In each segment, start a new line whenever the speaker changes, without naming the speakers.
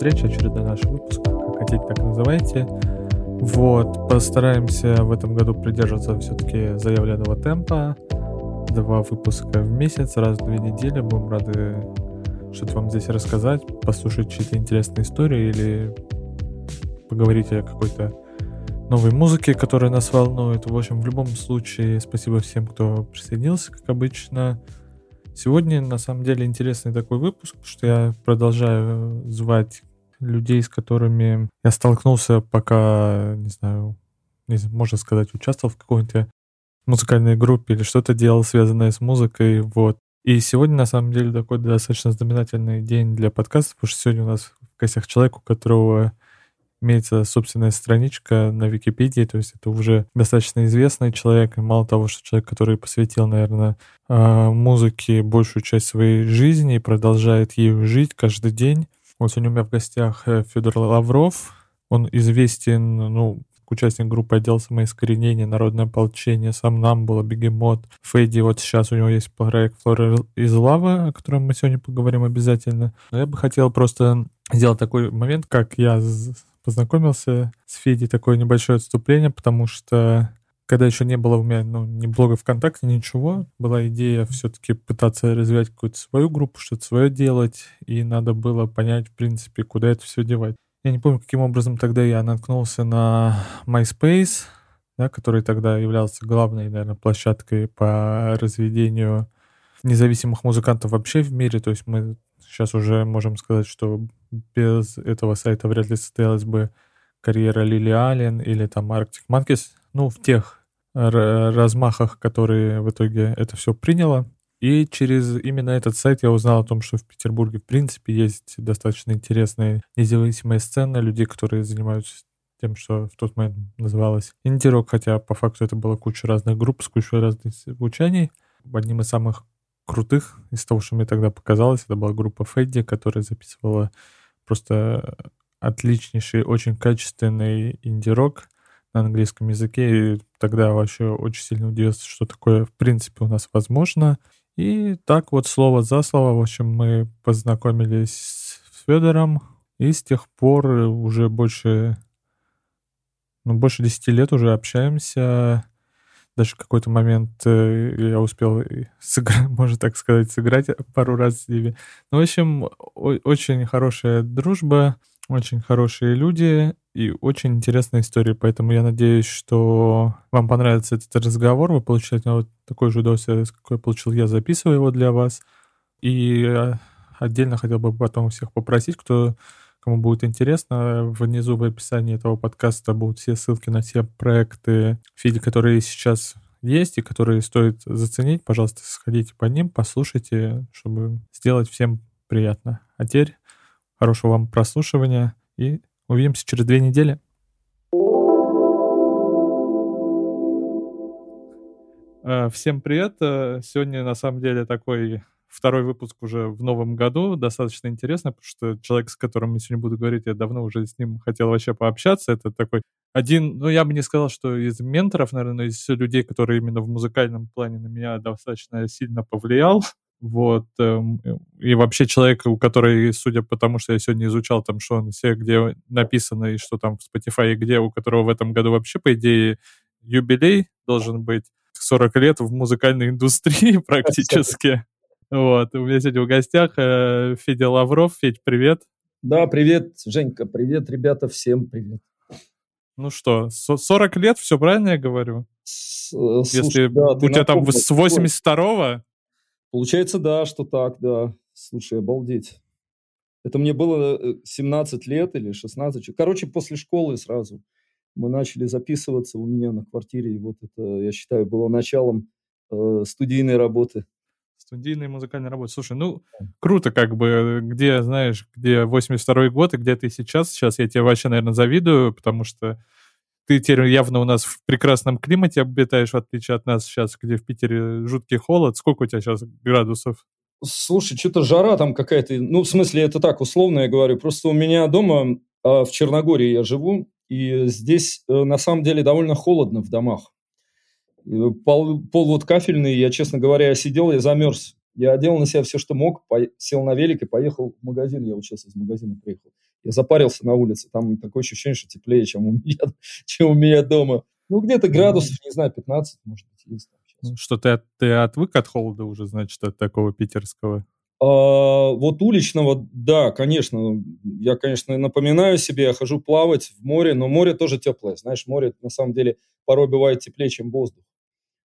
встреча, очередной наш выпуск, как хотите, так называйте. Вот, постараемся в этом году придерживаться все-таки заявленного темпа. Два выпуска в месяц, раз в две недели. Будем рады что-то вам здесь рассказать, послушать чьи-то интересные истории или поговорить о какой-то новой музыки, которая нас волнует. В общем, в любом случае, спасибо всем, кто присоединился, как обычно. Сегодня, на самом деле, интересный такой выпуск, что я продолжаю звать людей, с которыми я столкнулся, пока, не знаю, можно сказать, участвовал в какой-то музыкальной группе или что-то делал, связанное с музыкой, вот. И сегодня, на самом деле, такой достаточно знаменательный день для подкаста, потому что сегодня у нас в гостях человек, у которого имеется собственная страничка на Википедии, то есть это уже достаточно известный человек, и мало того, что человек, который посвятил, наверное, а, музыке большую часть своей жизни и продолжает ею жить каждый день. Вот сегодня у меня в гостях э, Федор Лавров, он известен, ну, участник группы «Отдел самоискоренения», «Народное ополчение», «Сам нам было «Бегемот», «Фэдди». Вот сейчас у него есть проект «Флора из лавы», о котором мы сегодня поговорим обязательно. Но я бы хотел просто сделать такой момент, как я познакомился с Федей, такое небольшое отступление, потому что когда еще не было у меня ну, ни блога ВКонтакте, ничего, была идея все-таки пытаться развивать какую-то свою группу, что-то свое делать, и надо было понять, в принципе, куда это все девать. Я не помню, каким образом тогда я наткнулся на MySpace, да, который тогда являлся главной, наверное, площадкой по разведению независимых музыкантов вообще в мире. То есть мы сейчас уже можем сказать, что без этого сайта вряд ли состоялась бы карьера Лили Аллен или там Arctic Monkeys, ну, в тех размахах, которые в итоге это все приняло. И через именно этот сайт я узнал о том, что в Петербурге, в принципе, есть достаточно интересная независимая сцена людей, которые занимаются тем, что в тот момент называлось инди-рок, хотя по факту это была куча разных групп с кучей разных звучаний. Одним из самых крутых из того, что мне тогда показалось, это была группа Федди, которая записывала просто отличнейший, очень качественный инди-рок на английском языке. И тогда вообще очень сильно удивился, что такое в принципе у нас возможно. И так вот слово за слово, в общем, мы познакомились с Федором, и с тех пор уже больше, ну, больше 10 лет уже общаемся. Даже в какой-то момент э, я успел сыграть, можно так сказать, сыграть пару раз с ними. Ну, в общем, очень хорошая дружба, очень хорошие люди и очень интересная история. Поэтому я надеюсь, что вам понравится этот разговор. Вы получаете вот такой же удовольствие, какой получил я, записывая его для вас. И отдельно хотел бы потом всех попросить, кто Кому будет интересно, внизу в описании этого подкаста будут все ссылки на все проекты Фиди, которые сейчас есть и которые стоит заценить. Пожалуйста, сходите по ним, послушайте, чтобы сделать всем приятно. А теперь хорошего вам прослушивания и увидимся через две недели. Э, всем привет. Э, сегодня на самом деле такой второй выпуск уже в новом году. Достаточно интересно, потому что человек, с которым я сегодня буду говорить, я давно уже с ним хотел вообще пообщаться. Это такой один, ну, я бы не сказал, что из менторов, наверное, из людей, которые именно в музыкальном плане на меня достаточно сильно повлиял. Вот. Эм, и вообще человек, у которого, судя по тому, что я сегодня изучал там, что он все, где написано, и что там в Spotify, и где, у которого в этом году вообще, по идее, юбилей должен быть 40 лет в музыкальной индустрии практически. Вот, у меня сегодня в гостях э, Федя Лавров. Федь, привет.
Да, привет, Женька, привет, ребята, всем привет.
Ну что, 40 лет, все правильно я говорю? Э, слушай, Если да, у тебя там с 82-го?
Получается, да, что так, да. Слушай, обалдеть. Это мне было 17 э, лет или 16. Короче, после школы сразу мы начали записываться у меня на квартире. И вот это, я считаю, было началом э, студийной работы
студийные музыкальные работы. Слушай, ну, круто как бы, где, знаешь, где 82-й год и где ты сейчас. Сейчас я тебе вообще, наверное, завидую, потому что ты теперь явно у нас в прекрасном климате обитаешь, в отличие от нас сейчас, где в Питере жуткий холод. Сколько у тебя сейчас градусов?
Слушай, что-то жара там какая-то. Ну, в смысле, это так, условно я говорю. Просто у меня дома а, в Черногории я живу, и здесь э, на самом деле довольно холодно в домах. Пол, пол вот кафельный, я, честно говоря, сидел, я замерз. Я одел на себя все, что мог, сел на велик и поехал в магазин. Я учился из магазина, приехал. Я запарился на улице. Там такое ощущение, что теплее, чем у меня, чем у меня дома. Ну, где-то градусов, не знаю, 15, может быть, есть.
Что ты, ты отвык от холода уже, значит, от такого питерского?
А, вот уличного, да, конечно. Я, конечно, напоминаю себе, я хожу плавать в море, но море тоже теплое. Знаешь, море на самом деле порой бывает теплее, чем воздух.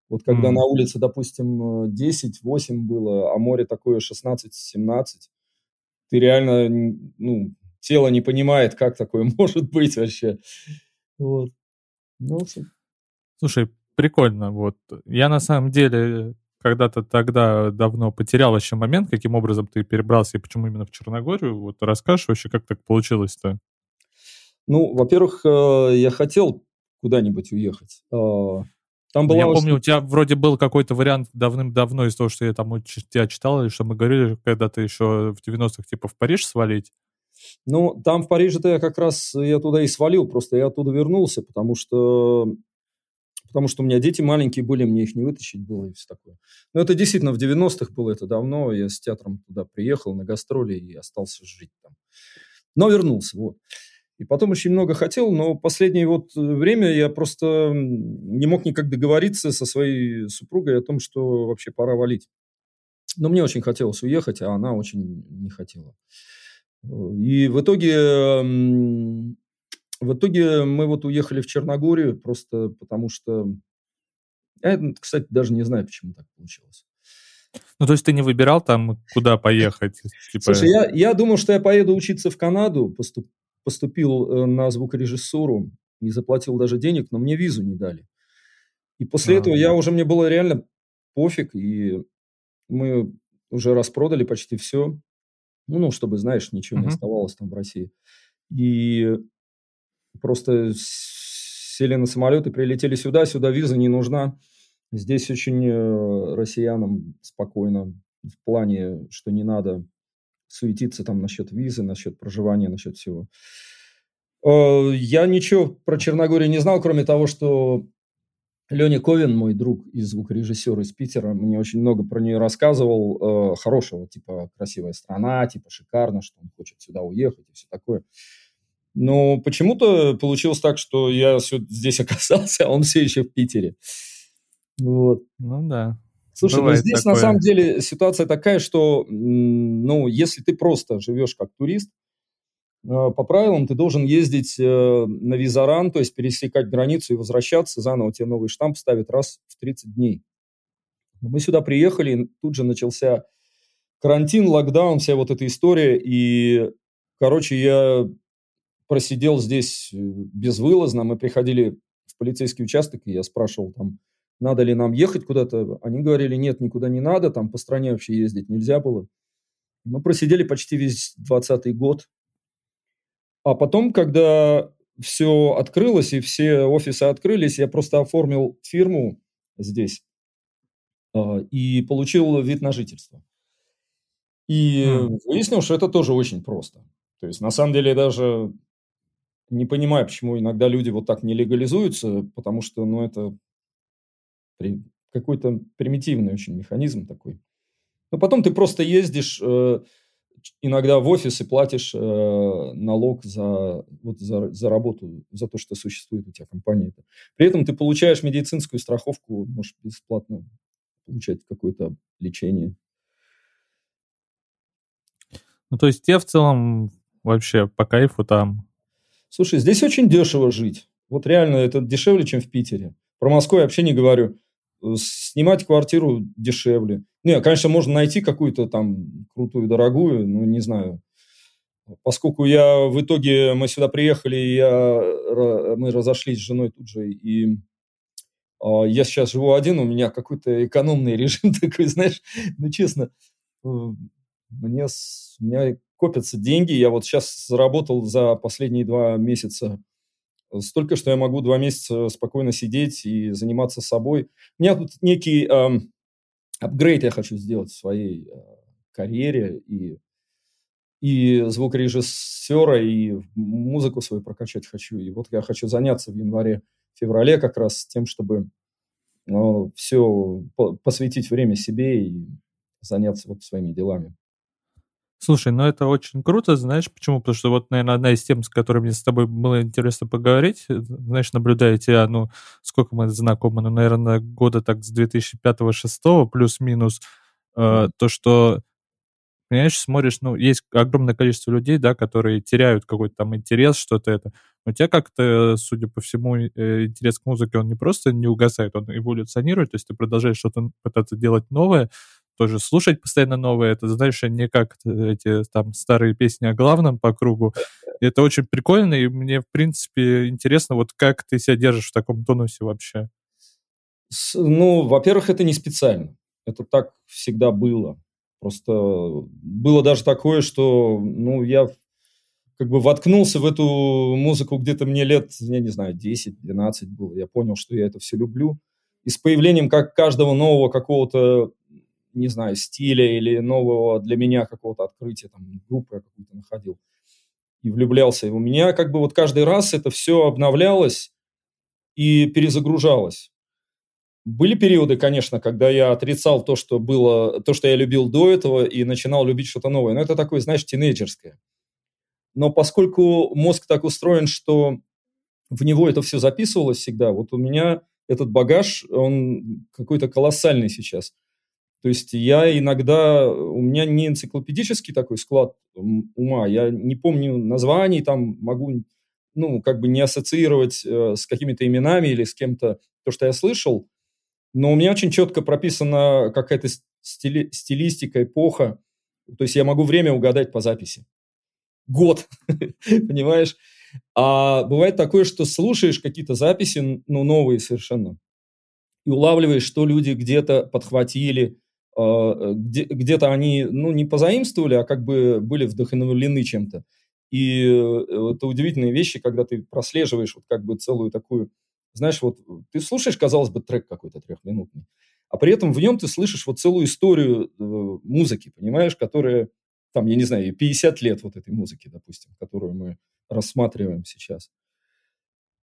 Вот когда mm. на улице, допустим, 10-8 было, а море такое 16-17, ты реально, ну, тело не понимает, как такое может быть вообще. Вот.
Ну, Слушай, прикольно. Вот. Я на самом деле когда-то тогда давно потерял еще момент, каким образом ты перебрался и почему именно в Черногорию. Вот расскажешь вообще, как так получилось-то?
Ну, во-первых, э, я хотел куда-нибудь уехать. Э,
там была я очень... помню, у тебя вроде был какой-то вариант давным-давно из того, что я там у тебя читал, или что мы говорили, когда ты еще в 90-х типа в Париж свалить.
Ну, там в Париже-то я как раз, я туда и свалил, просто я оттуда вернулся, потому что потому что у меня дети маленькие были, мне их не вытащить было и все такое. Но это действительно в 90-х было, это давно, я с театром туда приехал на гастроли и остался жить там. Но вернулся, вот. И потом очень много хотел, но последнее вот время я просто не мог никак договориться со своей супругой о том, что вообще пора валить. Но мне очень хотелось уехать, а она очень не хотела. И в итоге в итоге мы вот уехали в Черногорию просто потому что... Я, кстати, даже не знаю, почему так получилось.
Ну, то есть ты не выбирал там, куда поехать?
Типа... Слушай, я, я думал, что я поеду учиться в Канаду, поступ, поступил э, на звукорежиссуру, не заплатил даже денег, но мне визу не дали. И после а, этого я уже, мне было реально пофиг, и мы уже распродали почти все. Ну, ну чтобы, знаешь, ничего uh-huh. не оставалось там в России. И просто сели на самолет и прилетели сюда, сюда виза не нужна. Здесь очень э, россиянам спокойно в плане, что не надо суетиться там насчет визы, насчет проживания, насчет всего. Э, я ничего про Черногорию не знал, кроме того, что Леня Ковин, мой друг и звукорежиссер из Питера, мне очень много про нее рассказывал, э, хорошего, типа красивая страна, типа шикарно, что он хочет сюда уехать и все такое. Но почему-то получилось так, что я здесь оказался, а он все еще в Питере.
Вот. Ну да.
Слушай, ну Бывает ну здесь такое. на самом деле ситуация такая, что, ну, если ты просто живешь как турист, по правилам ты должен ездить э, на визаран, то есть пересекать границу и возвращаться, заново тебе новый штамп ставят раз в 30 дней. Мы сюда приехали, тут же начался карантин, локдаун, вся вот эта история, и, короче, я просидел здесь э, безвылазно. Мы приходили в полицейский участок, и я спрашивал там, надо ли нам ехать куда-то. Они говорили, нет, никуда не надо, там по стране вообще ездить нельзя было. Мы просидели почти весь 20 год. А потом, когда все открылось и все офисы открылись, я просто оформил фирму здесь э, и получил вид на жительство. И mm. выяснил, что это тоже очень просто. То есть, на самом деле, даже не понимаю, почему иногда люди вот так не легализуются, потому что, ну, это какой-то примитивный очень механизм такой. Но потом ты просто ездишь э, иногда в офис и платишь э, налог за, вот, за, за работу, за то, что существует у тебя компания. При этом ты получаешь медицинскую страховку, можешь бесплатно получать какое-то лечение.
Ну, то есть тебе в целом вообще по кайфу там
Слушай, здесь очень дешево жить. Вот реально это дешевле, чем в Питере. Про Москву я вообще не говорю. Снимать квартиру дешевле. Не, конечно, можно найти какую-то там крутую, дорогую, ну, не знаю. Поскольку я в итоге, мы сюда приехали, я, мы разошлись с женой тут же, и а, я сейчас живу один, у меня какой-то экономный режим такой, знаешь, ну, честно, э, мне, у меня копятся деньги. Я вот сейчас заработал за последние два месяца столько, что я могу два месяца спокойно сидеть и заниматься собой. У меня тут некий э, апгрейд я хочу сделать в своей э, карьере и, и звукорежиссера, и музыку свою прокачать хочу. И вот я хочу заняться в январе-феврале как раз тем, чтобы э, все по посвятить время себе и заняться вот своими делами.
Слушай, ну это очень круто, знаешь почему? Потому что вот, наверное, одна из тем, с которой мне с тобой было интересно поговорить, э, знаешь, наблюдая тебя, ну, сколько мы знакомы, ну, наверное, года так с 2005-2006, плюс-минус, э, то, что, понимаешь, смотришь, ну, есть огромное количество людей, да, которые теряют какой-то там интерес, что-то это. У тебя как-то, судя по всему, э, интерес к музыке, он не просто не угасает, он эволюционирует, то есть ты продолжаешь что-то пытаться делать новое, тоже слушать постоянно новое. Это, знаешь, не как эти там старые песни о главном по кругу. Это очень прикольно, и мне, в принципе, интересно, вот как ты себя держишь в таком тонусе вообще?
Ну, во-первых, это не специально. Это так всегда было. Просто было даже такое, что, ну, я как бы воткнулся в эту музыку где-то мне лет, я не знаю, 10-12 было. Я понял, что я это все люблю. И с появлением как каждого нового какого-то не знаю, стиля или нового для меня какого-то открытия, там, группы я какую-то находил и влюблялся. И у меня как бы вот каждый раз это все обновлялось и перезагружалось. Были периоды, конечно, когда я отрицал то, что было, то, что я любил до этого, и начинал любить что-то новое. Но это такое, знаешь, тинейджерское. Но поскольку мозг так устроен, что в него это все записывалось всегда, вот у меня этот багаж, он какой-то колоссальный сейчас – то есть я иногда, у меня не энциклопедический такой склад ума, я не помню названий, там могу, ну, как бы не ассоциировать э, с какими-то именами или с кем-то то, что я слышал, но у меня очень четко прописана какая-то стили, стилистика, эпоха, то есть я могу время угадать по записи. Год, понимаешь? А бывает такое, что слушаешь какие-то записи, ну, новые совершенно, и улавливаешь, что люди где-то подхватили, где, где-то они, ну, не позаимствовали, а как бы были вдохновлены чем-то. И э, это удивительные вещи, когда ты прослеживаешь вот как бы целую такую, знаешь, вот ты слушаешь, казалось бы, трек какой-то трехминутный, а при этом в нем ты слышишь вот целую историю э, музыки, понимаешь, которая, там, я не знаю, 50 лет вот этой музыки, допустим, которую мы рассматриваем сейчас.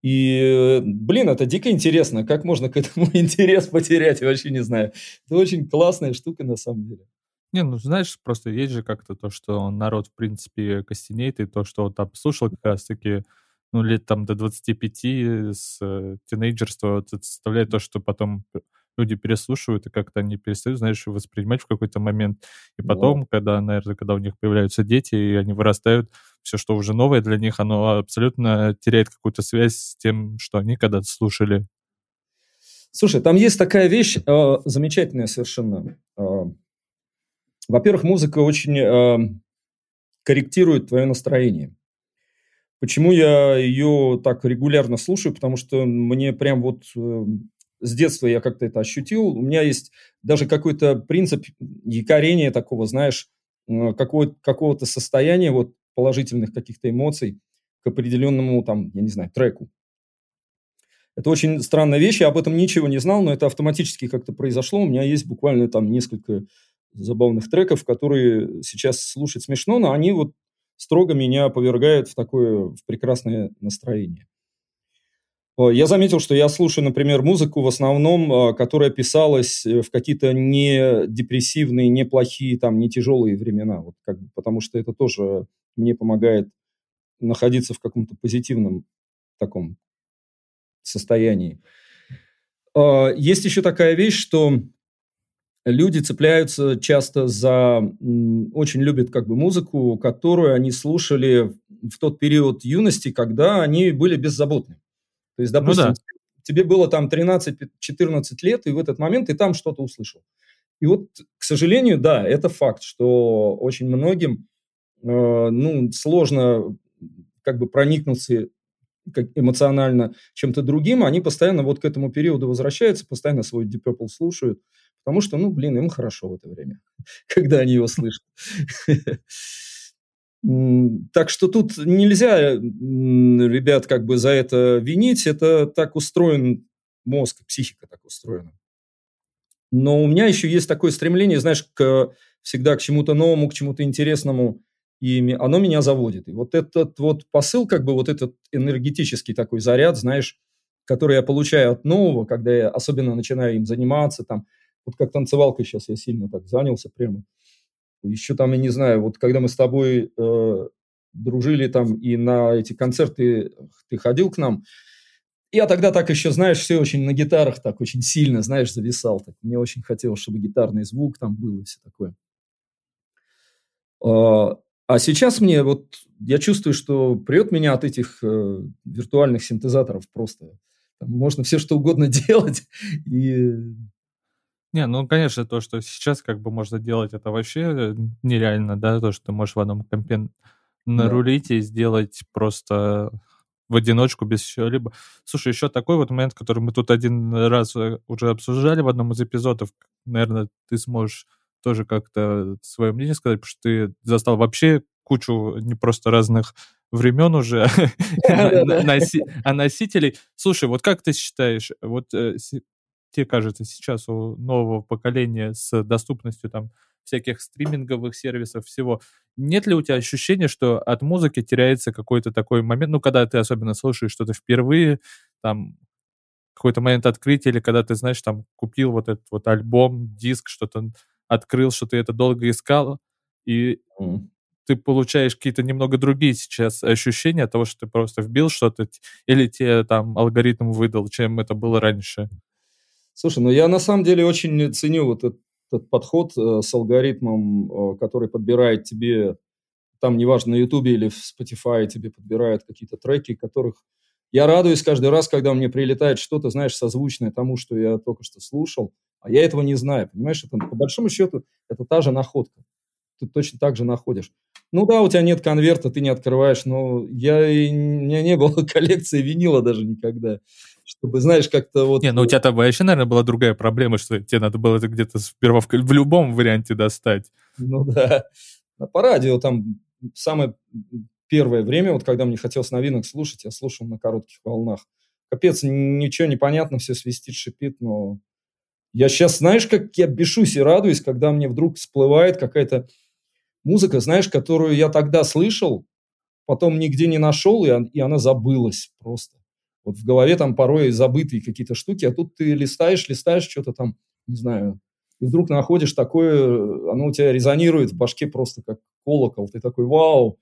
И, блин, это дико интересно. Как можно к этому интерес потерять, я вообще не знаю. Это очень классная штука на самом деле.
Не, ну знаешь, просто есть же как-то то, что народ, в принципе, костенеет, и то, что он там слушал как раз-таки, ну, лет там до 25 с э, тинейджерства, вот составляет то, что потом люди переслушивают, и как-то они перестают, знаешь, воспринимать в какой-то момент. И потом, вот. когда, наверное, когда у них появляются дети, и они вырастают, все, что уже новое для них, оно абсолютно теряет какую-то связь с тем, что они когда-то слушали.
Слушай, там есть такая вещь э, замечательная совершенно. Э, во-первых, музыка очень э, корректирует твое настроение. Почему я ее так регулярно слушаю? Потому что мне прям вот э, с детства я как-то это ощутил. У меня есть даже какой-то принцип якорения такого, знаешь, какого- какого-то состояния вот положительных каких-то эмоций к определенному там, я не знаю, треку. Это очень странная вещь, я об этом ничего не знал, но это автоматически как-то произошло. У меня есть буквально там несколько забавных треков, которые сейчас слушать смешно, но они вот строго меня повергают в такое в прекрасное настроение. Э, я заметил, что я слушаю, например, музыку в основном, э, которая писалась э, в какие-то не депрессивные, не плохие, там, не тяжелые времена, вот как бы, потому что это тоже мне помогает находиться в каком-то позитивном таком состоянии. Есть еще такая вещь, что люди цепляются часто за, очень любят как бы музыку, которую они слушали в тот период юности, когда они были беззаботны. То есть, допустим, ну, да. тебе было там 13-14 лет, и в этот момент ты там что-то услышал. И вот, к сожалению, да, это факт, что очень многим э, ну, сложно как бы проникнуться как эмоционально чем-то другим, они постоянно вот к этому периоду возвращаются, постоянно свой Deep Purple слушают, потому что, ну, блин, им хорошо в это время, когда они его слышат. Так что тут нельзя, ребят, как бы за это винить. Это так устроен мозг, психика так устроена. Но у меня еще есть такое стремление, знаешь, к, всегда к чему-то новому, к чему-то интересному, и оно меня заводит. И вот этот вот посыл, как бы вот этот энергетический такой заряд, знаешь, который я получаю от нового, когда я особенно начинаю им заниматься, там, Вот как танцевалкой сейчас я сильно так занялся прямо. Еще там, я не знаю, вот когда мы с тобой э, дружили там и на эти концерты ты ходил к нам, я тогда так еще, знаешь, все очень на гитарах так очень сильно, знаешь, зависал. Так. Мне очень хотелось, чтобы гитарный звук там был и все такое. А, а сейчас мне вот, я чувствую, что прет меня от этих э, виртуальных синтезаторов просто. Там можно все что угодно делать. И...
Не, ну, конечно, то, что сейчас как бы можно делать, это вообще нереально, да, то, что ты можешь в одном компе нарулить да. и сделать просто в одиночку, без чего-либо. Слушай, еще такой вот момент, который мы тут один раз э, уже обсуждали в одном из эпизодов, наверное, ты сможешь тоже как-то свое мнение сказать, потому что ты застал вообще кучу не просто разных времен уже, а носителей. Слушай, вот как ты считаешь, вот тебе кажется сейчас у нового поколения с доступностью там всяких стриминговых сервисов, всего. Нет ли у тебя ощущения, что от музыки теряется какой-то такой момент, ну, когда ты особенно слушаешь что-то впервые, там, какой-то момент открытия, или когда ты, знаешь, там, купил вот этот вот альбом, диск, что-то открыл, что ты это долго искал, и mm. ты получаешь какие-то немного другие сейчас ощущения от того, что ты просто вбил что-то, или тебе там алгоритм выдал, чем это было раньше.
Слушай, ну я на самом деле очень ценю вот этот этот подход э, с алгоритмом, э, который подбирает тебе, там неважно, на Ютубе или в Spotify тебе подбирают какие-то треки, которых я радуюсь каждый раз, когда мне прилетает что-то, знаешь, созвучное тому, что я только что слушал, а я этого не знаю, понимаешь? Это, по большому счету, это та же находка. Ты точно так же находишь. Ну да, у тебя нет конверта, ты не открываешь, но я, у меня не было коллекции винила даже никогда чтобы, знаешь, как-то вот...
Не, ну у тебя там вообще, наверное, была другая проблема, что тебе надо было это где-то сперва в, в любом варианте достать.
Ну да. А по радио там самое первое время, вот когда мне хотелось новинок слушать, я слушал на коротких волнах. Капец, ничего не понятно, все свистит, шипит, но... Я сейчас, знаешь, как я бешусь и радуюсь, когда мне вдруг всплывает какая-то музыка, знаешь, которую я тогда слышал, потом нигде не нашел, и, и она забылась просто. Вот в голове там порой забытые какие-то штуки, а тут ты листаешь, листаешь что-то там, не знаю, и вдруг находишь такое, оно у тебя резонирует в башке просто как колокол. Ты такой, вау,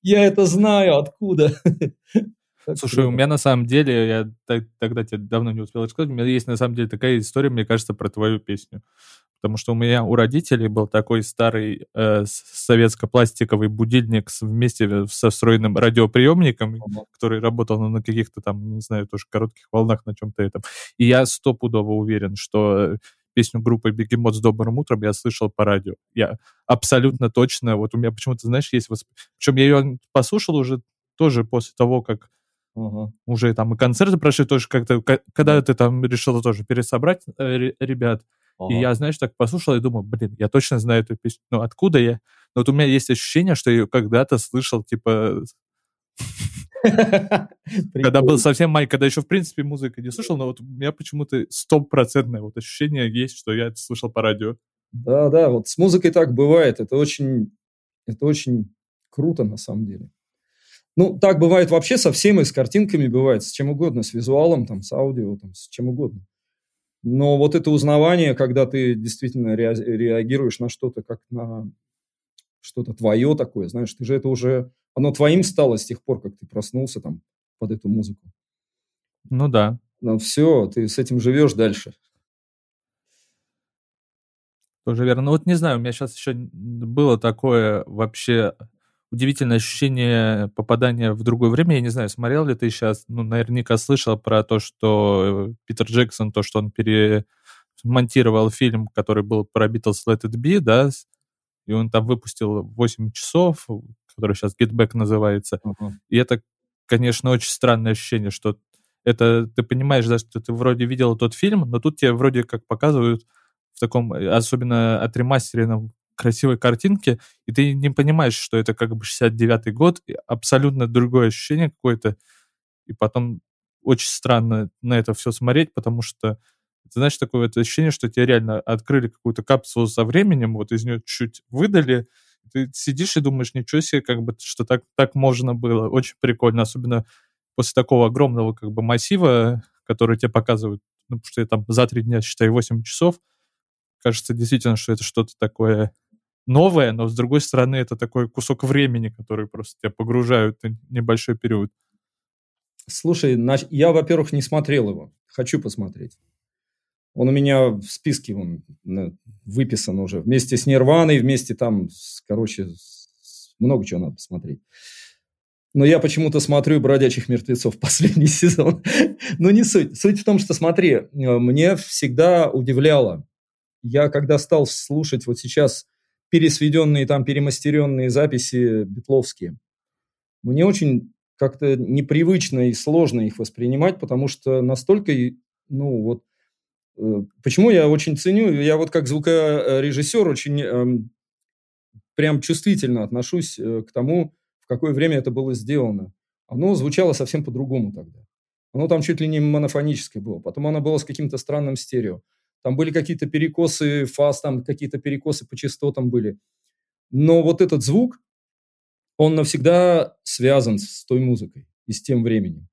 я это знаю, откуда?
Слушай, у меня на самом деле, я тогда тебе давно не успел рассказать, у меня есть на самом деле такая история, мне кажется, про твою песню. Потому что у меня, у родителей был такой старый э, советско-пластиковый будильник вместе со встроенным радиоприемником, uh-huh. который работал на каких-то там, не знаю, тоже коротких волнах на чем-то этом. И я стопудово уверен, что песню группы Бегемот с добрым утром я слышал по радио. Я абсолютно точно, вот у меня почему-то, знаешь, есть... Восп... Причем я ее послушал уже тоже после того, как Uh-huh. Уже там и концерты прошли тоже как-то, когда ты там решила тоже пересобрать э, ребят. И я, знаешь, так послушал и думал, блин, я точно знаю эту песню. Ну, откуда я? Но вот у меня есть ощущение, что я ее когда-то слышал, типа... Когда был совсем маленький, когда еще, в принципе, музыка не слушал, но вот у меня почему-то стопроцентное вот ощущение есть, что я это слышал по радио.
Да, да, вот с музыкой так бывает. Это очень, это очень круто на самом деле. Ну, так бывает вообще со всеми, с картинками бывает, с чем угодно, с визуалом, там, с аудио, там, с чем угодно. Но вот это узнавание, когда ты действительно реагируешь на что-то, как на что-то твое такое, знаешь, ты же это уже, оно твоим стало с тех пор, как ты проснулся там под эту музыку.
Ну да.
Ну все, ты с этим живешь дальше.
Тоже верно. Ну вот не знаю, у меня сейчас еще было такое вообще удивительное ощущение попадания в другое время. Я не знаю, смотрел ли ты сейчас, ну, наверняка слышал про то, что э, Питер Джексон, то, что он перемонтировал фильм, который был про Beatles Let It Be, да, и он там выпустил 8 часов, который сейчас Get Back называется. Uh-huh. И это, конечно, очень странное ощущение, что это ты понимаешь, да, что ты вроде видел тот фильм, но тут тебе вроде как показывают в таком, э, особенно отремастеренном красивой картинки, и ты не понимаешь, что это как бы 69-й год, и абсолютно другое ощущение какое-то, и потом очень странно на это все смотреть, потому что ты знаешь, такое вот ощущение, что тебе реально открыли какую-то капсулу со временем, вот из нее чуть выдали, ты сидишь и думаешь, ничего себе, как бы, что так, так можно было. Очень прикольно, особенно после такого огромного как бы массива, который тебе показывают, ну, потому что я там за три дня, считай, 8 часов, кажется действительно, что это что-то такое новое, но с другой стороны это такой кусок времени, который просто тебя погружают на небольшой период.
Слушай, я, во-первых, не смотрел его. Хочу посмотреть. Он у меня в списке он выписан уже. Вместе с Нирваной, вместе там, короче, много чего надо посмотреть. Но я почему-то смотрю «Бродячих мертвецов» последний сезон. Но не суть. Суть в том, что, смотри, э, мне всегда удивляло. Я когда стал слушать вот сейчас пересведенные, там, перемастеренные записи битловские, мне очень как-то непривычно и сложно их воспринимать, потому что настолько, ну вот, э, почему я очень ценю, я вот как звукорежиссер очень эм, прям чувствительно отношусь э, к тому, в какое время это было сделано. Оно звучало совсем по-другому тогда. Оно там чуть ли не монофоническое было. Потом оно было с каким-то странным стерео. Там были какие-то перекосы фаз, там какие-то перекосы по частотам были. Но вот этот звук, он навсегда связан с той музыкой и с тем временем.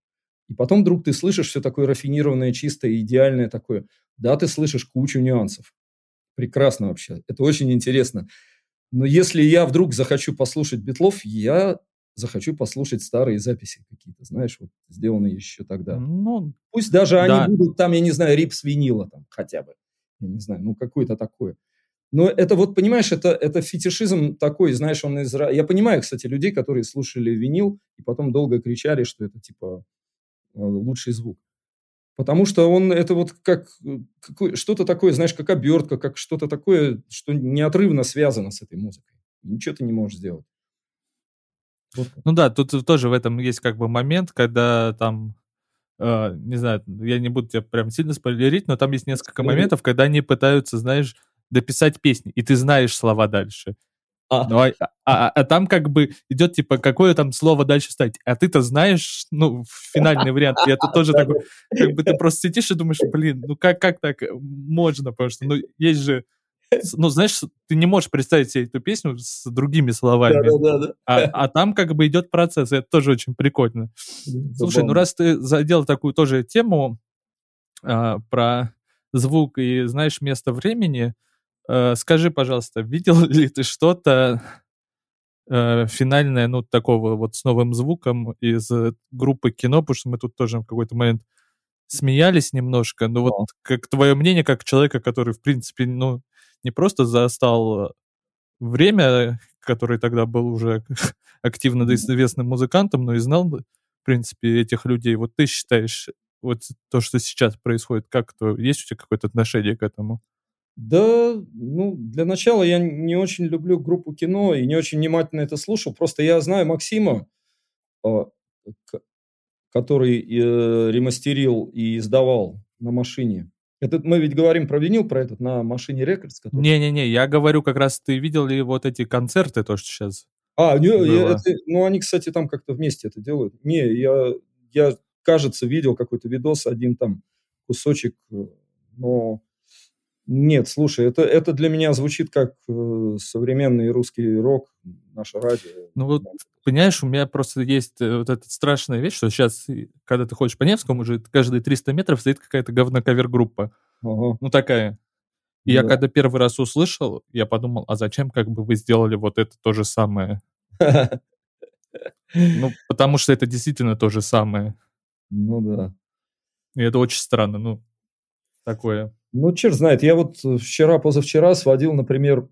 И потом вдруг ты слышишь все такое рафинированное, чистое, идеальное такое. Да, ты слышишь кучу нюансов. Прекрасно вообще. Это очень интересно. Но если я вдруг захочу послушать Битлов, я захочу послушать старые записи какие-то, знаешь, вот сделанные еще тогда. Ну, Пусть даже да. они будут там, я не знаю, рип с винила там хотя бы. Я не знаю, ну какое-то такое. Но это вот, понимаешь, это, это фетишизм такой, знаешь, он из... Я понимаю, кстати, людей, которые слушали винил и потом долго кричали, что это, типа, э, лучший звук. Потому что он, это вот как что-то такое, знаешь, как обертка, как что-то такое, что неотрывно связано с этой музыкой. Ничего ты не можешь сделать.
Вот. Ну да, тут тоже в этом есть как бы момент, когда там Uh, не знаю, я не буду тебя прям сильно спойлерить, но там есть несколько моментов, когда они пытаются, знаешь, дописать песни, и ты знаешь слова дальше. А. Ну, а, а, а там как бы идет, типа, какое там слово дальше ставить. А ты-то знаешь, ну, финальный вариант. И это тоже такой, как бы ты просто сидишь и думаешь, блин, ну как, как так можно? Потому что, ну, есть же ну, знаешь, ты не можешь представить себе эту песню с другими словами. Да, да, да. А, а там как бы идет процесс, и это тоже очень прикольно. Забавно. Слушай, ну раз ты задел такую тоже тему а, про звук и знаешь место времени, Э, скажи, пожалуйста, видел ли ты что-то э, финальное, ну, такого вот с новым звуком из группы кино, потому что мы тут тоже в какой-то момент смеялись немножко, но вот как твое мнение, как человека, который, в принципе, ну, не просто застал время, который тогда был уже активно известным музыкантом, но и знал, в принципе, этих людей. Вот ты считаешь, вот то, что сейчас происходит, как то есть у тебя какое-то отношение к этому?
Да, ну, для начала я не очень люблю группу кино и не очень внимательно это слушал. Просто я знаю Максима, а, который э, ремастерил и издавал на машине. Это мы ведь говорим про винил, про этот на машине Рекордс.
Который... Не-не-не, я говорю как раз, ты видел ли вот эти концерты, то, что сейчас
А, не, я, это, ну они, кстати, там как-то вместе это делают. Не, я, я, кажется, видел какой-то видос, один там кусочек, э, но нет, слушай, это, это для меня звучит как э, современный русский рок, наше радио.
Ну вот, понимаешь, у меня просто есть э, вот эта страшная вещь, что сейчас, когда ты ходишь по Невскому, уже каждые 300 метров стоит какая-то говно-кавер-группа. Ага. Ну такая. И да. я когда первый раз услышал, я подумал, а зачем как бы вы сделали вот это то же самое? Ну, потому что это действительно то же самое.
Ну да.
И это очень странно, ну, такое.
Ну, черт знает. Я вот э, вчера, позавчера сводил, например,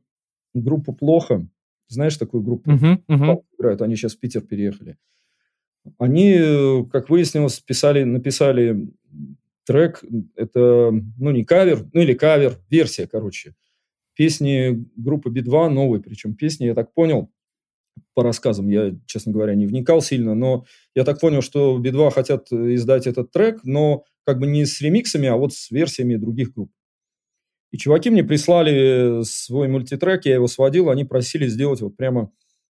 группу «Плохо». Знаешь такую группу? Uh-huh, uh-huh. Играют. Они сейчас в Питер переехали. Они, э, как выяснилось, писали, написали трек. Это, ну, не кавер, ну, или кавер, версия, короче. Песни группы Би-2, новые причем песни, я так понял, по рассказам, я, честно говоря, не вникал сильно, но я так понял, что Би-2 хотят издать этот трек, но как бы не с ремиксами, а вот с версиями других групп. И чуваки мне прислали свой мультитрек, я его сводил, они просили сделать вот прямо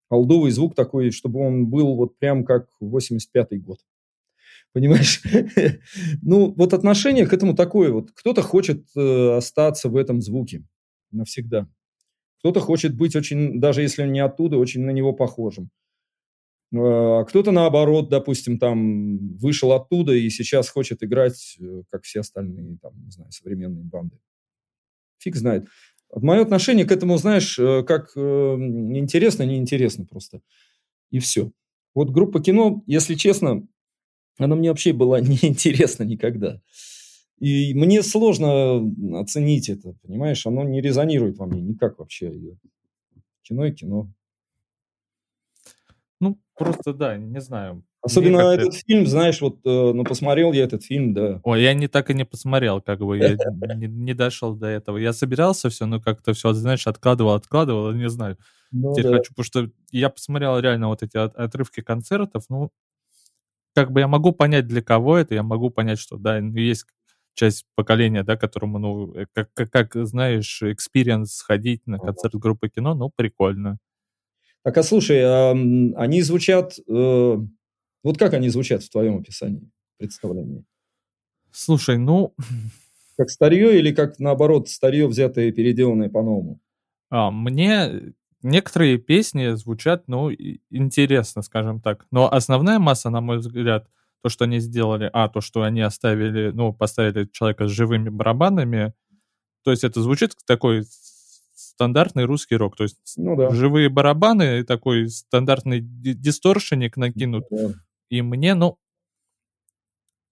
алдовый звук такой, чтобы он был вот прям как 85-й год. Понимаешь? ну, вот отношение к этому такое вот. Кто-то хочет э, остаться в этом звуке навсегда. Кто-то хочет быть очень, даже если не оттуда, очень на него похожим. А кто-то наоборот, допустим, там вышел оттуда и сейчас хочет играть, э, как все остальные, там, не знаю, современные банды. Фиг знает. Мое отношение к этому, знаешь, э, как э, интересно, неинтересно просто. И все. Вот группа кино, если честно, она мне вообще была неинтересна никогда. И мне сложно оценить это, понимаешь? Оно не резонирует во мне никак вообще. Кино и кино.
Ну, просто, да, не знаю.
Особенно этот фильм, знаешь, вот, э, ну, посмотрел я этот фильм, да.
Ой, я не так и не посмотрел, как бы, я не, не дошел до этого. Я собирался все, но как-то все, знаешь, откладывал, откладывал, не знаю. Ну, Теперь да. хочу, потому что я посмотрел реально вот эти отрывки концертов, ну, как бы я могу понять, для кого это, я могу понять, что, да, ну, есть часть поколения, да, которому, ну, э, как, как, как знаешь, experience сходить на концерт группы кино, ну, прикольно.
Так, а слушай, а, они звучат... Э, вот как они звучат в твоем описании, представлении?
Слушай, ну...
Как старье или как, наоборот, старье, взятое и переделанное по-новому?
А, мне некоторые песни звучат, ну, интересно, скажем так. Но основная масса, на мой взгляд, то, что они сделали, а, то, что они оставили, ну, поставили человека с живыми барабанами, то есть это звучит такой стандартный русский рок, то есть ну, да. живые барабаны, такой стандартный дисторшеник накинут, да. и мне, ну,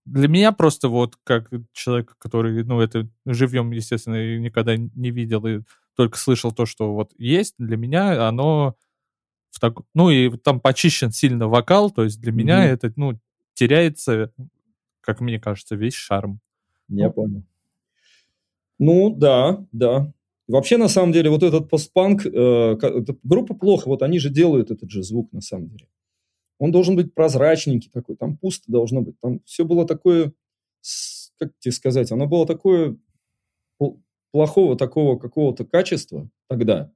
для меня просто вот как человек, который, ну, это живьем, естественно, никогда не видел и только слышал то, что вот есть, для меня оно в так... ну и там почищен сильно вокал, то есть для mm-hmm. меня это, ну, теряется, как мне кажется, весь шарм.
Я ну, понял. Ну, да, да. Вообще, на самом деле, вот этот постпанк, э, группа плохо, вот они же делают этот же звук, на самом деле. Он должен быть прозрачненький такой, там пусто должно быть. Там все было такое, как тебе сказать, оно было такое плохого такого какого-то качества тогда,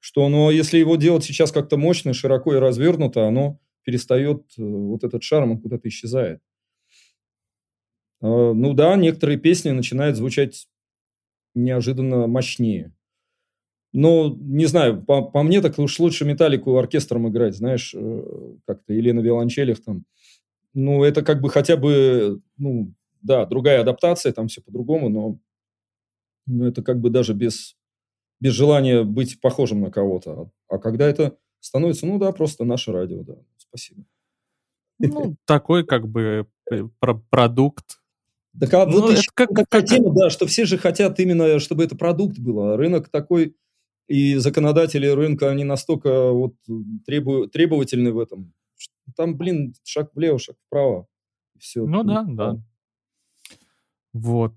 что оно, если его делать сейчас как-то мощно, широко и развернуто, оно перестает, э, вот этот шарм, он куда-то исчезает. А, ну да, некоторые песни начинают звучать неожиданно мощнее. Но, не знаю, по, по мне так уж лучше металлику оркестром играть, знаешь, э, как-то, или на там. Ну, это как бы хотя бы, ну, да, другая адаптация, там все по-другому, но ну, это как бы даже без, без желания быть похожим на кого-то. А когда это становится, ну да, просто наше радио, да, спасибо.
Ну, такой как бы э, продукт.
Так а ну, вот это как, такая как... тема, да, что все же хотят именно, чтобы это продукт был. А рынок такой, и законодатели рынка, они настолько вот требу, требовательны в этом. Там, блин, шаг влево, шаг вправо.
Все. Ну да, да. Вот.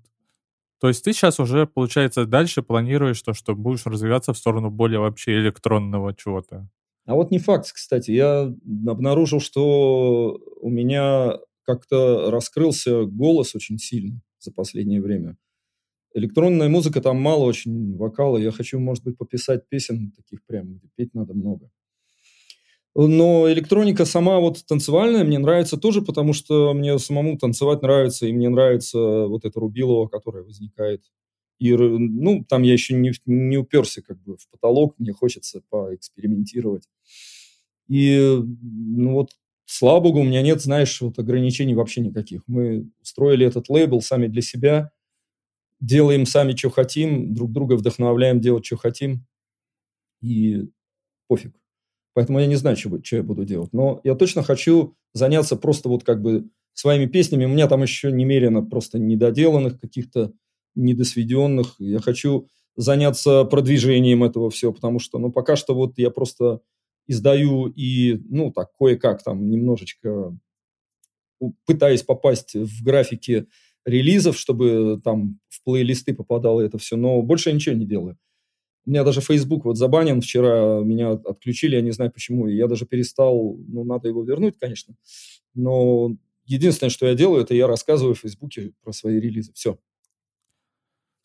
То есть ты сейчас уже, получается, дальше планируешь то, что будешь развиваться в сторону более вообще электронного чего-то.
А вот не факт, кстати. Я обнаружил, что у меня как-то раскрылся голос очень сильно за последнее время. Электронная музыка, там мало очень вокала. Я хочу, может быть, пописать песен таких прям, где петь надо много. Но электроника сама вот танцевальная мне нравится тоже, потому что мне самому танцевать нравится, и мне нравится вот это рубилово, которое возникает. И, ну, там я еще не, не уперся как бы в потолок, мне хочется поэкспериментировать. И, ну вот, слава богу, у меня нет, знаешь, вот ограничений вообще никаких. Мы строили этот лейбл сами для себя, делаем сами, что хотим, друг друга вдохновляем делать, что хотим, и пофиг. Поэтому я не знаю, что, что я буду делать. Но я точно хочу заняться просто вот как бы своими песнями. У меня там еще немерено просто недоделанных каких-то, недосведенных. Я хочу заняться продвижением этого всего, потому что, ну, пока что вот я просто издаю и, ну, так, кое-как там немножечко пытаюсь попасть в графики релизов, чтобы там в плейлисты попадало это все, но больше я ничего не делаю. У меня даже Facebook вот забанен вчера, меня отключили, я не знаю почему. Я даже перестал, ну, надо его вернуть, конечно. Но единственное, что я делаю, это я рассказываю в Фейсбуке про свои релизы. Все.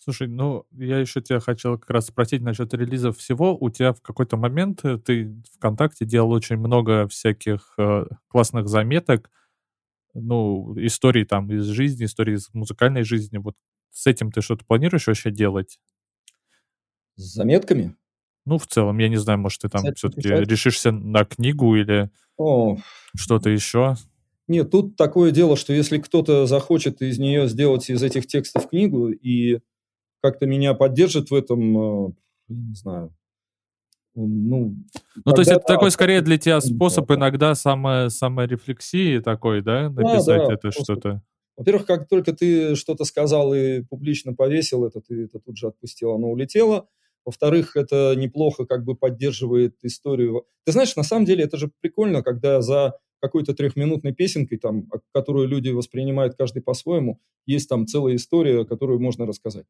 Слушай, ну, я еще тебя хотел как раз спросить насчет релизов всего. У тебя в какой-то момент э, ты ВКонтакте делал очень много всяких э, классных заметок, ну, истории там из жизни, истории из музыкальной жизни. Вот с этим ты что-то планируешь вообще делать?
С заметками?
Ну, в целом, я не знаю, может, ты там все-таки решишься на книгу или О. что-то еще?
Нет, тут такое дело, что если кто-то захочет из нее сделать из этих текстов книгу, и как-то меня поддержит в этом, э, не знаю, ну,
ну то есть это такой скорее для тебя способ иногда само, саморефлексии такой, да, написать да, да, это что-то?
Во-первых, как только ты что-то сказал и публично повесил это, ты это тут же отпустил, оно улетело. Во-вторых, это неплохо как бы поддерживает историю. Ты знаешь, на самом деле это же прикольно, когда за какой-то трехминутной песенкой, там, которую люди воспринимают каждый по-своему, есть там целая история, которую можно рассказать.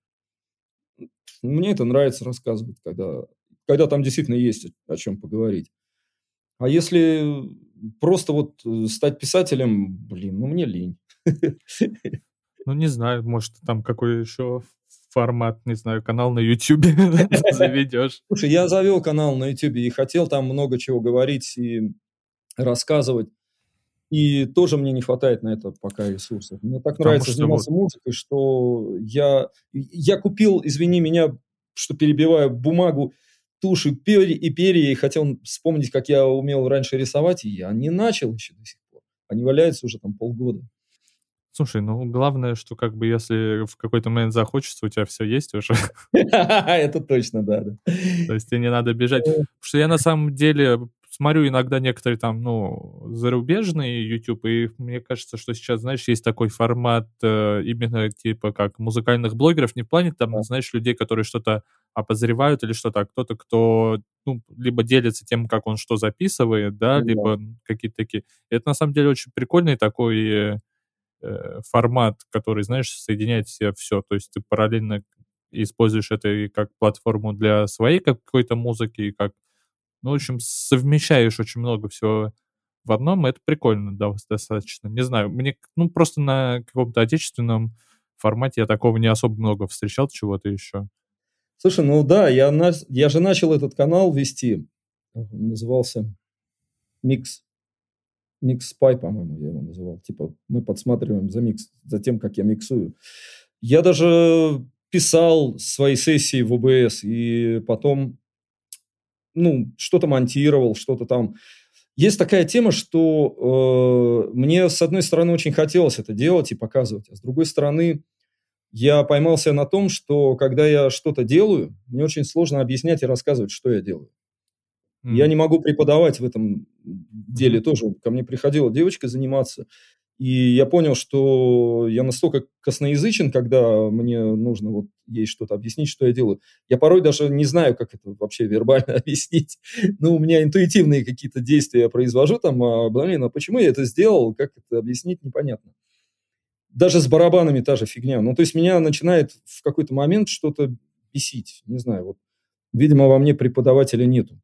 Мне это нравится рассказывать, когда, когда там действительно есть о чем поговорить. А если просто вот э, стать писателем, блин, ну мне лень.
Ну, не знаю, может, там какой еще формат, не знаю, канал на YouTube заведешь.
Слушай, я завел канал на YouTube и хотел там много чего говорить и рассказывать. И тоже мне не хватает на это пока ресурсов. Мне так Потому нравится заниматься вот... музыкой, что я, я купил, извини меня, что перебиваю, бумагу, тушь и перья, и перья, и хотел вспомнить, как я умел раньше рисовать, и я не начал еще до сих пор. Они валяются уже там полгода.
Слушай, ну главное, что как бы если в какой-то момент захочется, у тебя все есть уже.
Это точно, да, да.
То есть тебе не надо бежать. Потому что я на самом деле смотрю иногда некоторые там, ну, зарубежные YouTube, и мне кажется, что сейчас, знаешь, есть такой формат э, именно типа как музыкальных блогеров, не в плане там, знаешь, людей, которые что-то опозревают или что-то, а кто-то, кто, ну, либо делится тем, как он что записывает, да, да. либо какие-то такие. И это на самом деле очень прикольный такой э, формат, который, знаешь, соединяет все все. То есть ты параллельно используешь это и как платформу для своей какой-то музыки, и как ну, в общем, совмещаешь очень много всего в одном, и это прикольно да, достаточно. Не знаю, мне, ну, просто на каком-то отечественном формате я такого не особо много встречал, чего-то еще.
Слушай, ну да, я, на, я же начал этот канал вести, он назывался Mix, Mix Spy, по-моему, я его называл. Типа мы подсматриваем за микс, за тем, как я миксую. Я даже писал свои сессии в OBS, и потом ну, что-то монтировал, что-то там. Есть такая тема, что э, мне, с одной стороны, очень хотелось это делать и показывать, а с другой стороны, я поймался на том, что когда я что-то делаю, мне очень сложно объяснять и рассказывать, что я делаю. Mm. Я не могу преподавать в этом деле тоже. Ко мне приходила девочка заниматься, и я понял, что я настолько косноязычен, когда мне нужно вот ей что-то объяснить, что я делаю. Я порой даже не знаю, как это вообще вербально объяснить. Ну, у меня интуитивные какие-то действия я произвожу там, а, блин, а почему я это сделал, как это объяснить, непонятно. Даже с барабанами та же фигня. Ну, то есть меня начинает в какой-то момент что-то бесить. Не знаю, вот, видимо, во мне преподавателя нету.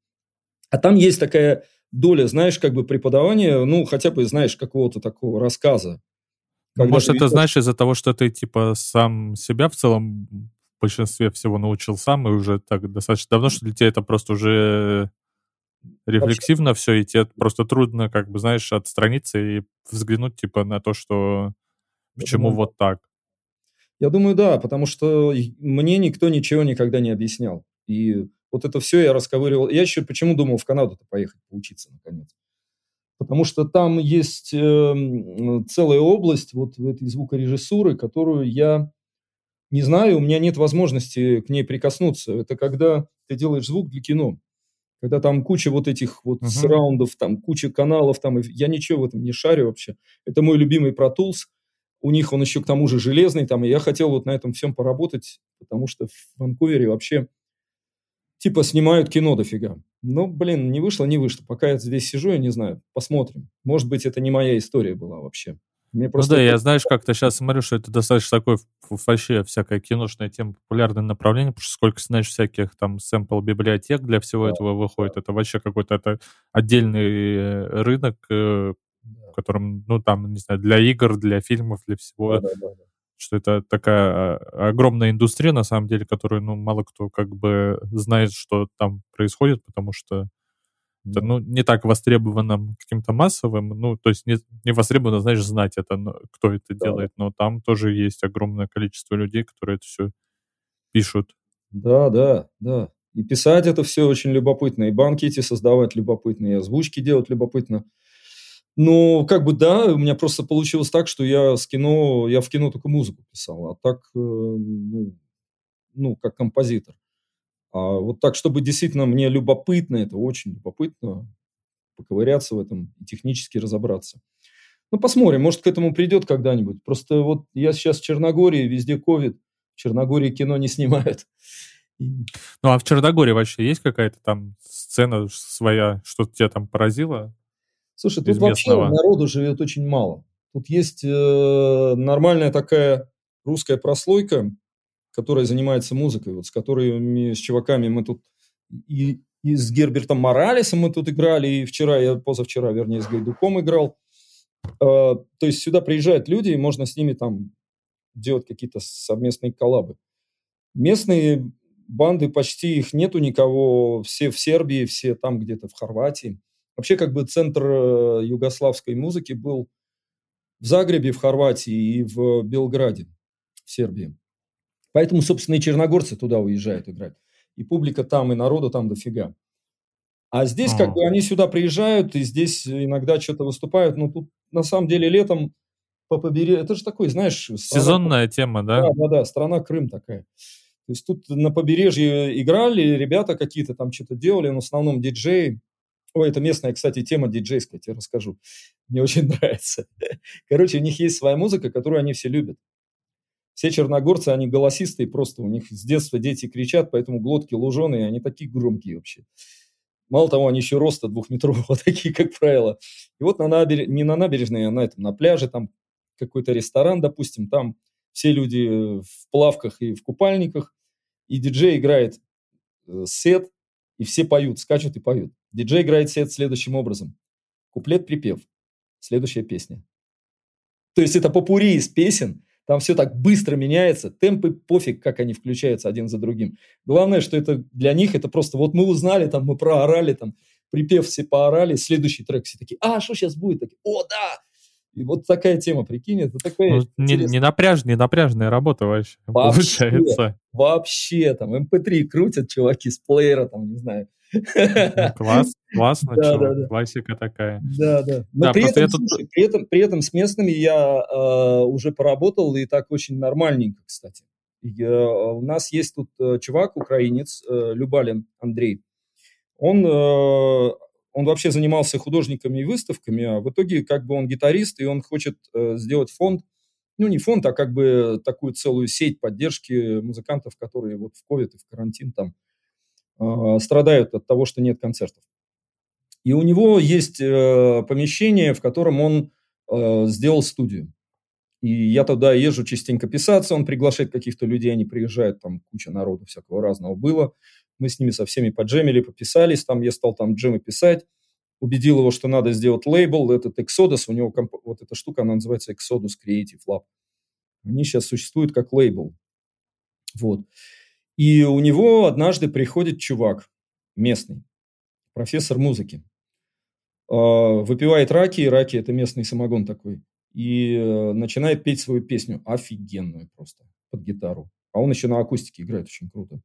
А там есть такая доля, знаешь, как бы преподавания, ну, хотя бы, знаешь, какого-то такого рассказа.
Может, это, знаешь, из-за того, что ты, типа, сам себя в целом в большинстве всего научил сам, и уже так достаточно давно, что для тебя это просто уже рефлексивно Вообще. все, и тебе просто трудно, как бы, знаешь, отстраниться и взглянуть, типа, на то, что почему думаю, вот так.
Я думаю, да, потому что мне никто ничего никогда не объяснял. И вот это все я расковыривал. Я еще почему думал в Канаду-то поехать поучиться наконец. Потому что там есть э, целая область вот в этой звукорежиссуры, которую я не знаю, у меня нет возможности к ней прикоснуться. Это когда ты делаешь звук для кино. Когда там куча вот этих вот uh-huh. сраундов, там куча каналов, там я ничего в этом не шарю вообще. Это мой любимый Pro Tools. У них он еще к тому же железный, там, и я хотел вот на этом всем поработать, потому что в Ванкувере вообще типа снимают кино дофига. Ну, блин, не вышло, не вышло. Пока я здесь сижу, я не знаю. Посмотрим. Может быть, это не моя история была вообще.
Мне просто ну да, это... я знаешь, как-то сейчас смотрю, что это достаточно такое вообще всякая киношная тема, популярное направление, потому что сколько, знаешь, всяких там сэмпл-библиотек для всего да, этого выходит. Да. Это вообще какой-то это отдельный э, рынок, э, в котором, ну, там, не знаю, для игр, для фильмов, для всего. Да, да, да что это такая а, огромная индустрия, на самом деле, которую, ну, мало кто как бы знает, что там происходит, потому что это, ну, не так востребованным каким-то массовым, ну, то есть не, не востребовано, знаешь, знать это, кто это да. делает, но там тоже есть огромное количество людей, которые это все пишут.
Да, да, да. И писать это все очень любопытно, и банки эти создавать любопытно, и озвучки делать любопытно. Ну, как бы да, у меня просто получилось так, что я с кино, я в кино только музыку писал, а так, э, ну, ну, как композитор. А вот так, чтобы действительно мне любопытно, это очень любопытно, поковыряться в этом и технически разобраться. Ну, посмотрим, может, к этому придет когда-нибудь. Просто вот я сейчас в Черногории, везде ковид, в Черногории кино не снимают.
Ну, а в Черногории вообще есть какая-то там сцена своя, что тебя там поразило?
Слушай, тут вообще народу живет очень мало. Тут есть э, нормальная такая русская прослойка, которая занимается музыкой, вот с которыми, с чуваками мы тут и, и с Гербертом Моралесом мы тут играли, и вчера, я позавчера, вернее, с Гайдуком играл. Э, то есть сюда приезжают люди, и можно с ними там делать какие-то совместные коллабы. Местные банды почти их нету никого, все в Сербии, все там где-то в Хорватии. Вообще как бы центр э, югославской музыки был в Загребе, в Хорватии и в Белграде, в Сербии. Поэтому, собственно, и черногорцы туда уезжают играть. И публика там, и народу там дофига. А здесь как бы они сюда приезжают, и здесь иногда что-то выступают. Но тут на самом деле летом по побережью... Это же такой, знаешь...
Страна... Сезонная тема, да?
Да, да, да, страна Крым такая. То есть тут на побережье играли, ребята какие-то там что-то делали, но в основном диджеи. Ой, это местная, кстати, тема диджейская, тебе расскажу. Мне очень нравится. Короче, у них есть своя музыка, которую они все любят. Все черногорцы, они голосистые просто, у них с детства дети кричат, поэтому глотки луженые, они такие громкие вообще. Мало того, они еще роста двухметрового такие, как правило. И вот на набер... не на набережной, а на, этом, на пляже, там какой-то ресторан, допустим, там все люди в плавках и в купальниках, и диджей играет э, сет, и все поют, скачут и поют. Диджей играет сет следующим образом. Куплет-припев. Следующая песня. То есть это попури из песен, там все так быстро меняется, темпы пофиг, как они включаются один за другим. Главное, что это для них это просто вот мы узнали, там мы проорали, там припев все поорали, следующий трек все такие, а, что сейчас будет? Такие, О, да! И вот такая тема, прикинь, это такая... Ну,
не, не, напряж, не напряжная работа вообще, вообще получается.
Вообще, там, MP3 эм крутят чуваки с плеера, там, не знаю.
Ну, класс, классно, да, да, да. классика такая.
Да, да. Но да, при, этом, тут... слушай, при, этом, при этом с местными я э, уже поработал, и так очень нормальненько, кстати. И, э, у нас есть тут э, чувак, украинец, э, Любалин Андрей. Он, э, он вообще занимался художниками и выставками, а в итоге как бы он гитарист, и он хочет э, сделать фонд, ну не фонд, а как бы такую целую сеть поддержки музыкантов, которые вот в ковид и в карантин там страдают от того, что нет концертов. И у него есть э, помещение, в котором он э, сделал студию. И я туда езжу частенько писаться, он приглашает каких-то людей, они приезжают, там куча народу всякого разного было. Мы с ними со всеми поджемили, пописались, там я стал там джемы писать, убедил его, что надо сделать лейбл, этот Exodus, у него комп... вот эта штука, она называется Exodus Creative Lab. Они сейчас существуют как лейбл. Вот. И у него однажды приходит чувак местный, профессор музыки. А, выпивает раки, и раки – это местный самогон такой. И э, начинает петь свою песню, офигенную просто, под гитару. А он еще на акустике играет очень круто.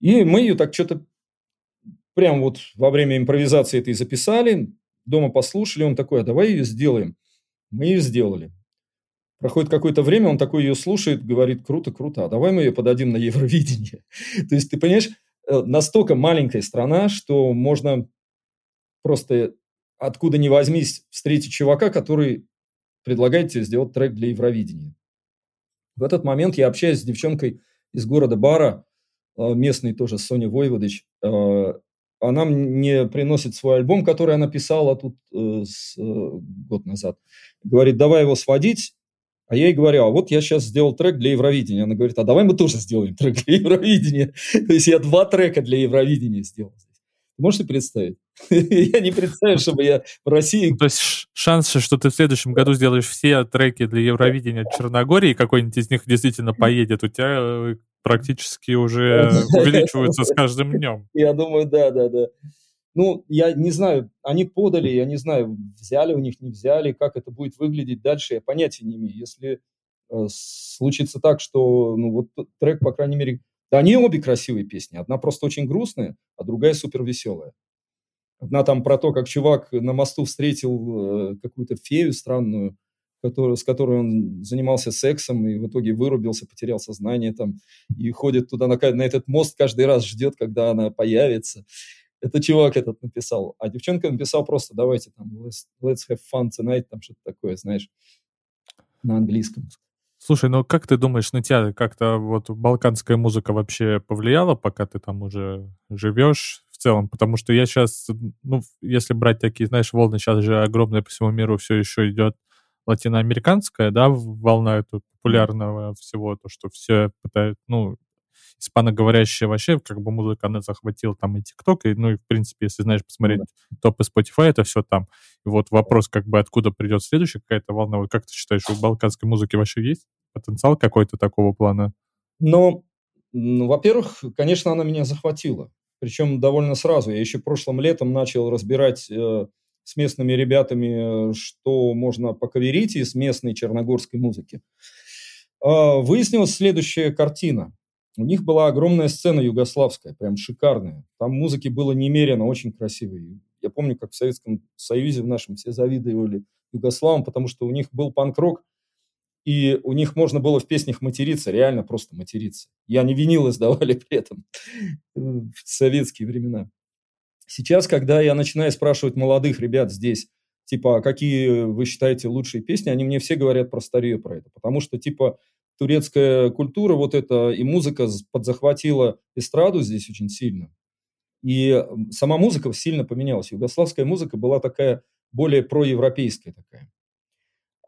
И мы ее так что-то прям вот во время импровизации этой записали, дома послушали, он такой, а давай ее сделаем. Мы ее сделали. Проходит какое-то время, он такой ее слушает, говорит, круто, круто, а давай мы ее подадим на Евровидение. То есть, ты понимаешь, э, настолько маленькая страна, что можно просто откуда ни возьмись встретить чувака, который предлагает тебе сделать трек для Евровидения. В этот момент я общаюсь с девчонкой из города Бара, э, местной тоже, Соня Войводыч. Э, она мне приносит свой альбом, который она писала тут год назад. Говорит, давай его сводить, а я ей говорю, а вот я сейчас сделал трек для Евровидения. Она говорит, а давай мы тоже сделаем трек для Евровидения. То есть я два трека для Евровидения сделал. Можете представить? я не представляю, чтобы я в России...
то есть шансы, что ты в следующем году сделаешь все треки для Евровидения Черногории, какой-нибудь из них действительно поедет, у тебя э, практически уже увеличиваются с каждым днем.
Я думаю, да, да, да. Ну, я не знаю, они подали, я не знаю, взяли у них, не взяли, как это будет выглядеть дальше, я понятия не имею. Если э, случится так, что, ну, вот трек, по крайней мере, да, они обе красивые песни. Одна просто очень грустная, а другая супер веселая. Одна там про то, как чувак на мосту встретил э, какую-то фею странную, который, с которой он занимался сексом и в итоге вырубился, потерял сознание там и ходит туда на, на этот мост каждый раз, ждет, когда она появится. Это чувак этот написал. А девчонка написал просто давайте там let's, let's have fun tonight, там что-то такое, знаешь, на английском.
Слушай, ну как ты думаешь, на тебя как-то вот балканская музыка вообще повлияла, пока ты там уже живешь в целом? Потому что я сейчас, ну, если брать такие, знаешь, волны, сейчас же огромное по всему миру все еще идет латиноамериканская, да, волна эту популярного всего, то, что все пытают, ну, испаноговорящая вообще, как бы музыка, она захватила там и ТикТок, и, ну, и, в принципе, если, знаешь, посмотреть да. топы Spotify, это все там. И вот вопрос, как бы, откуда придет следующая какая-то волна. Вот как ты считаешь, у балканской музыки вообще есть потенциал какой-то такого плана?
Ну, ну, во-первых, конечно, она меня захватила. Причем довольно сразу. Я еще прошлым летом начал разбирать э, с местными ребятами, э, что можно поковерить из местной черногорской музыки. Э, выяснилась следующая картина. У них была огромная сцена югославская, прям шикарная. Там музыки было немерено, очень красивой. Я помню, как в Советском Союзе в нашем все завидовали югославам, потому что у них был панк-рок, и у них можно было в песнях материться, реально просто материться. Я не винил издавали при этом в советские времена. Сейчас, когда я начинаю спрашивать молодых ребят здесь, типа, а какие вы считаете лучшие песни, они мне все говорят про старье про это. Потому что, типа, турецкая культура вот эта и музыка подзахватила эстраду здесь очень сильно. И сама музыка сильно поменялась. Югославская музыка была такая более проевропейская такая.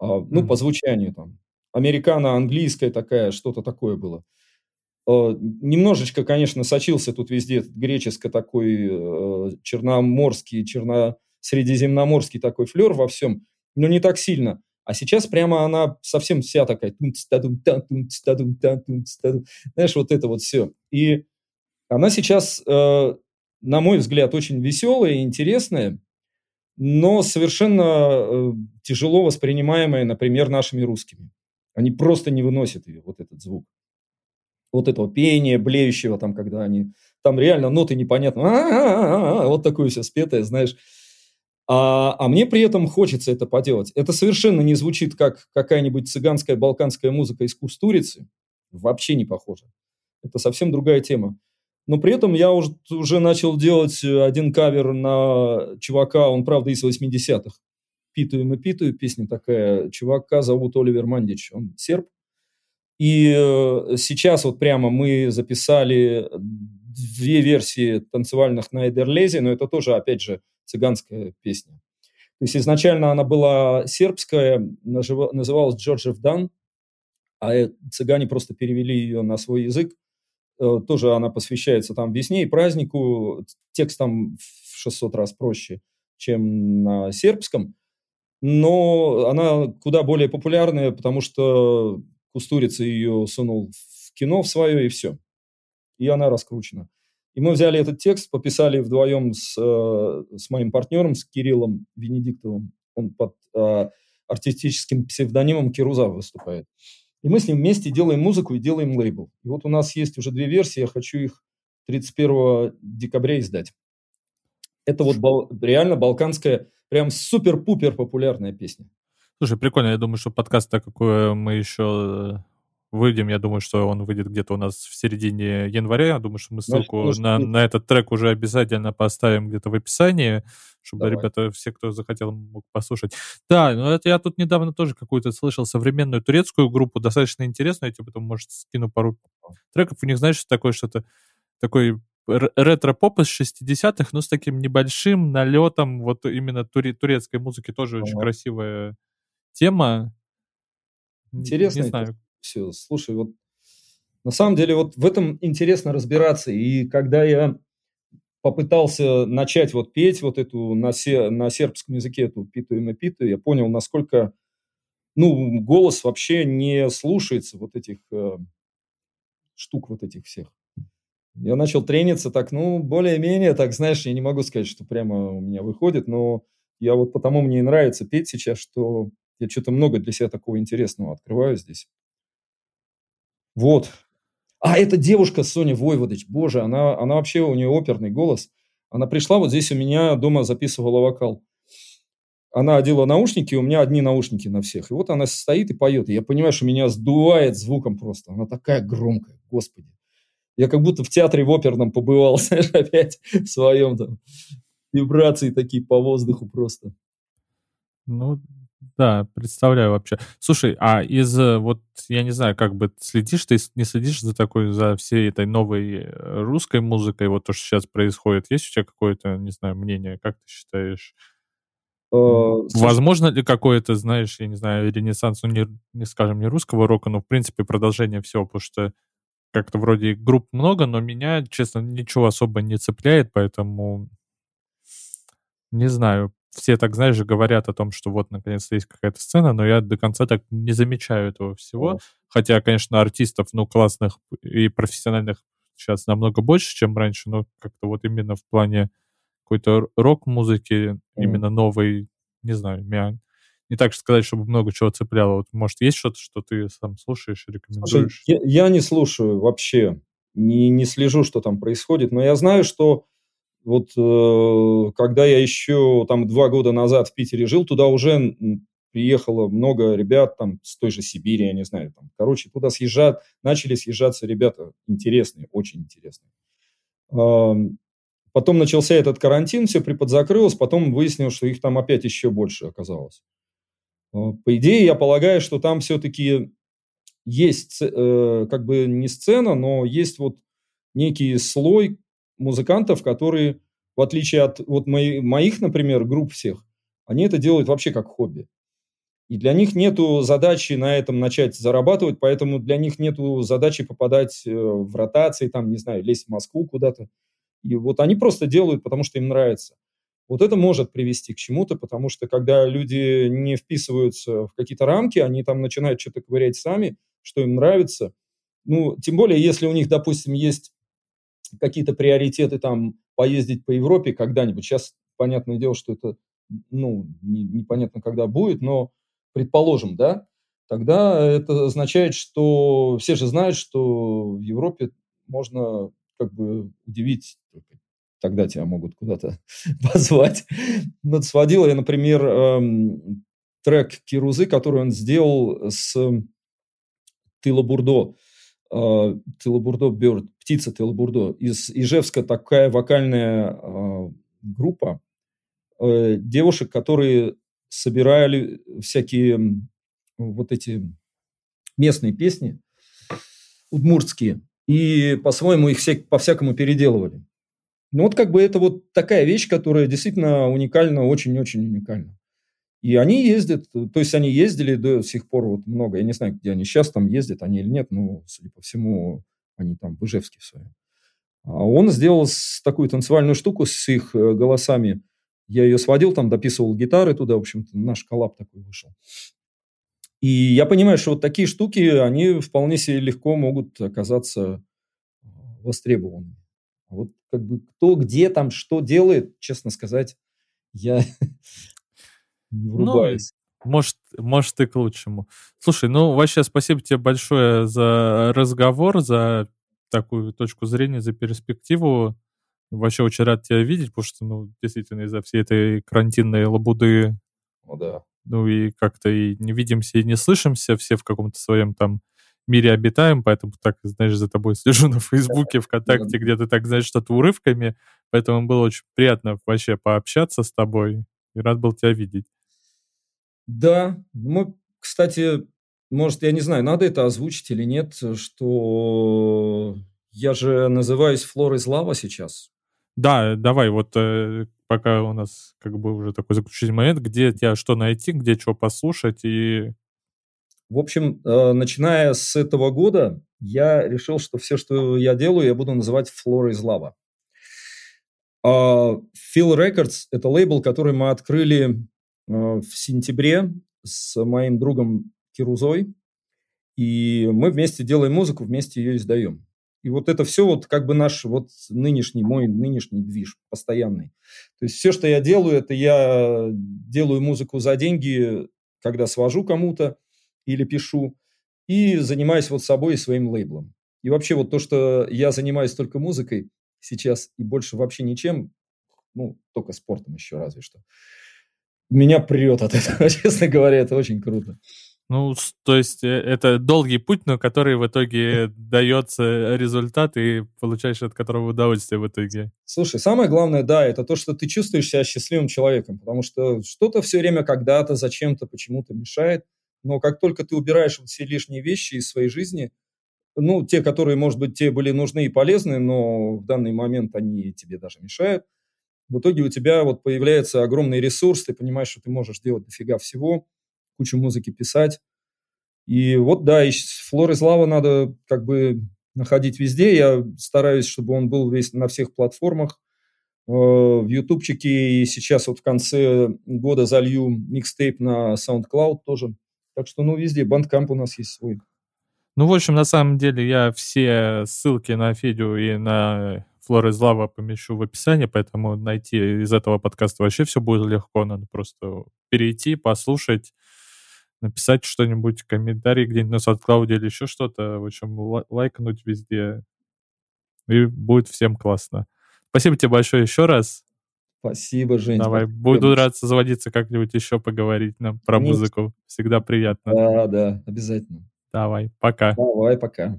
А, ну, mm-hmm. по звучанию там. Американо-английская такая, что-то такое было. А, немножечко, конечно, сочился тут везде греческо такой э, черноморский, черно-средиземноморский такой флер во всем, но не так сильно. А сейчас прямо она совсем вся такая, знаешь, вот это вот все. И она сейчас, э, на мой взгляд, очень веселая и интересная, но совершенно э, тяжело воспринимаемая, например, нашими русскими. Они просто не выносят ее, вот этот звук. Вот этого пения, блеющего там, когда они... Там реально ноты непонятно. Вот такое все спетое, знаешь. А, а мне при этом хочется это поделать. Это совершенно не звучит как какая-нибудь цыганская балканская музыка из Кустурицы. Вообще не похоже. Это совсем другая тема. Но при этом я уже, уже начал делать один кавер на чувака, он, правда, из 80-х. «Питаю мы питаю», песня такая. Чувака зовут Оливер Мандич, он серб. И э, сейчас вот прямо мы записали две версии танцевальных на Эдерлезе, но это тоже, опять же, цыганская песня. То есть изначально она была сербская, называлась Джорджев Дан, а э, цыгане просто перевели ее на свой язык. Э, тоже она посвящается там весне и празднику. Текст там в 600 раз проще, чем на сербском. Но она куда более популярная, потому что Кустурица ее сунул в кино в свое, и все. И она раскручена. И мы взяли этот текст, пописали вдвоем с, э, с моим партнером, с Кириллом Венедиктовым. Он под э, артистическим псевдонимом Кируза выступает. И мы с ним вместе делаем музыку и делаем лейбл. И вот у нас есть уже две версии, я хочу их 31 декабря издать. Это вот бал, реально балканская, прям супер-пупер популярная песня.
Слушай, прикольно. Я думаю, что подкаст, так какой мы еще выйдем. Я думаю, что он выйдет где-то у нас в середине января. Я думаю, что мы ссылку Значит, на, на этот трек уже обязательно поставим где-то в описании, чтобы Давай. ребята, все, кто захотел, мог послушать. Да, ну это я тут недавно тоже какую-то слышал современную турецкую группу, достаточно интересную. Я тебе потом, может, скину пару треков. У них, знаешь, такое что-то, такой ретро-поп из 60-х, но с таким небольшим налетом вот именно туре- турецкой музыки. Тоже ага. очень красивая тема.
Интересно. Не знаю все. Слушай, вот на самом деле вот в этом интересно разбираться. И когда я попытался начать вот петь вот эту на, се, на сербском языке эту питу и питу, я понял, насколько ну, голос вообще не слушается вот этих э, штук вот этих всех. Я начал трениться так, ну, более-менее, так, знаешь, я не могу сказать, что прямо у меня выходит, но я вот потому мне и нравится петь сейчас, что я что-то много для себя такого интересного открываю здесь. Вот. А эта девушка Соня Войводыч, боже, она, она вообще, у нее оперный голос. Она пришла вот здесь у меня дома записывала вокал. она одела наушники, у меня одни наушники на всех. И вот она стоит и поет. И я понимаю, что меня сдувает звуком просто. Она такая громкая, господи. Я как будто в театре в оперном побывал, знаешь, опять в своем там. Вибрации такие по воздуху просто.
Ну, да, представляю вообще. Слушай, а из, э, вот, я не знаю, как бы следишь ты, не следишь за такой, за всей этой новой э, русской музыкой, вот то, что сейчас происходит? Есть у тебя какое-то, не знаю, мнение? Как ты считаешь? Э, возможно ли какое-то, знаешь, я не знаю, ренессанс, ну, не, не скажем, не русского рока, но, в принципе, продолжение всего, потому что как-то вроде групп много, но меня, честно, ничего особо не цепляет, поэтому не знаю все так, знаешь, говорят о том, что вот, наконец-то есть какая-то сцена, но я до конца так не замечаю этого всего. О. Хотя, конечно, артистов, ну, классных и профессиональных сейчас намного больше, чем раньше, но как-то вот именно в плане какой-то рок-музыки, mm. именно новой, не знаю, меня не так сказать, чтобы много чего цепляло. Вот, может, есть что-то, что ты сам слушаешь и рекомендуешь?
Слушай, я, я не слушаю вообще, не, не слежу, что там происходит, но я знаю, что вот э, когда я еще там два года назад в Питере жил, туда уже приехало много ребят там с той же Сибири, я не знаю, там, короче, туда съезжают, начали съезжаться ребята интересные, очень интересные. Потом начался этот карантин, все приподзакрылось, потом выяснилось, что их там опять еще больше оказалось. А, по идее, я полагаю, что там все-таки есть э, как бы не сцена, но есть вот некий слой музыкантов, которые, в отличие от вот мои, моих, например, групп всех, они это делают вообще как хобби. И для них нету задачи на этом начать зарабатывать, поэтому для них нету задачи попадать э, в ротации, там, не знаю, лезть в Москву куда-то. И вот они просто делают, потому что им нравится. Вот это может привести к чему-то, потому что когда люди не вписываются в какие-то рамки, они там начинают что-то ковырять сами, что им нравится. Ну, тем более, если у них, допустим, есть какие-то приоритеты там поездить по Европе когда-нибудь. Сейчас, понятное дело, что это, ну, не, непонятно, когда будет, но предположим, да, тогда это означает, что все же знают, что в Европе можно как бы удивить тогда тебя могут куда-то позвать. Вот сводил я, например, эм, трек Кирузы, который он сделал с Тыла Бурдо. Э, Тылобурдо Бёрд, птица Тылобурдо. Из Ижевска такая вокальная э, группа э, девушек, которые собирали всякие вот эти местные песни, удмуртские, и по-своему их всяк, по-всякому переделывали. Ну вот как бы это вот такая вещь, которая действительно уникальна, очень-очень уникальна. И они ездят, то есть они ездили до сих пор вот много, я не знаю, где они сейчас там ездят, они или нет, но, судя по всему, они там в Ижевске в. А он сделал такую танцевальную штуку с их э, голосами. Я ее сводил, там дописывал гитары туда, в общем-то, наш коллаб такой вышел. И я понимаю, что вот такие штуки, они вполне себе легко могут оказаться э, востребованными. А вот как бы кто где там что делает, честно сказать, я не врубаюсь.
Ну, может, может и к лучшему. Слушай, ну вообще спасибо тебе большое за разговор, за такую точку зрения, за перспективу. Вообще очень рад тебя видеть, потому что, ну, действительно, из-за всей этой карантинной лабуды,
ну, да.
ну и как-то и не видимся, и не слышимся, все в каком-то своем там мире обитаем, поэтому так, знаешь, за тобой слежу на Фейсбуке, ВКонтакте, где ты так, знаешь, что-то урывками, поэтому было очень приятно вообще пообщаться с тобой, и рад был тебя видеть.
Да, мы, кстати, может, я не знаю, надо это озвучить или нет, что я же называюсь Флор из Лава сейчас.
Да, давай, вот э, пока у нас как бы уже такой заключительный момент, где тебя что найти, где что послушать и...
В общем, э, начиная с этого года, я решил, что все, что я делаю, я буду называть Флора из Лава. Uh, Phil Records – это лейбл, который мы открыли в сентябре с моим другом Кирузой, и мы вместе делаем музыку, вместе ее издаем. И вот это все вот как бы наш вот нынешний, мой нынешний движ постоянный. То есть все, что я делаю, это я делаю музыку за деньги, когда свожу кому-то или пишу, и занимаюсь вот собой и своим лейблом. И вообще вот то, что я занимаюсь только музыкой сейчас и больше вообще ничем, ну, только спортом еще разве что, меня прет от этого, честно говоря, это очень круто.
Ну, то есть э, это долгий путь, но который в итоге дается результат и получаешь от которого удовольствие в итоге.
Слушай, самое главное, да, это то, что ты чувствуешь себя счастливым человеком, потому что что-то все время когда-то, зачем-то, почему-то мешает, но как только ты убираешь вот все лишние вещи из своей жизни, ну, те, которые, может быть, тебе были нужны и полезны, но в данный момент они тебе даже мешают, в итоге у тебя вот появляется огромный ресурс, ты понимаешь, что ты можешь делать дофига всего, кучу музыки писать. И вот, да, и Флор из Лава надо как бы находить везде. Я стараюсь, чтобы он был весь на всех платформах. Э, в ютубчике и сейчас вот в конце года залью микстейп на SoundCloud тоже. Так что, ну, везде. Бандкамп у нас есть свой.
Ну, в общем, на самом деле я все ссылки на Федю и на Флора из Лава помещу в описании, поэтому найти из этого подкаста вообще все будет легко. Надо просто перейти, послушать, написать что-нибудь, комментарий где-нибудь на SoundCloud или еще что-то. В общем, лайкнуть везде. И будет всем классно. Спасибо тебе большое еще раз.
Спасибо, Жень.
Давай, буду рад созвониться как-нибудь еще поговорить нам про Конечно. музыку. Всегда приятно.
Да, да, обязательно.
Давай, пока.
Давай, пока.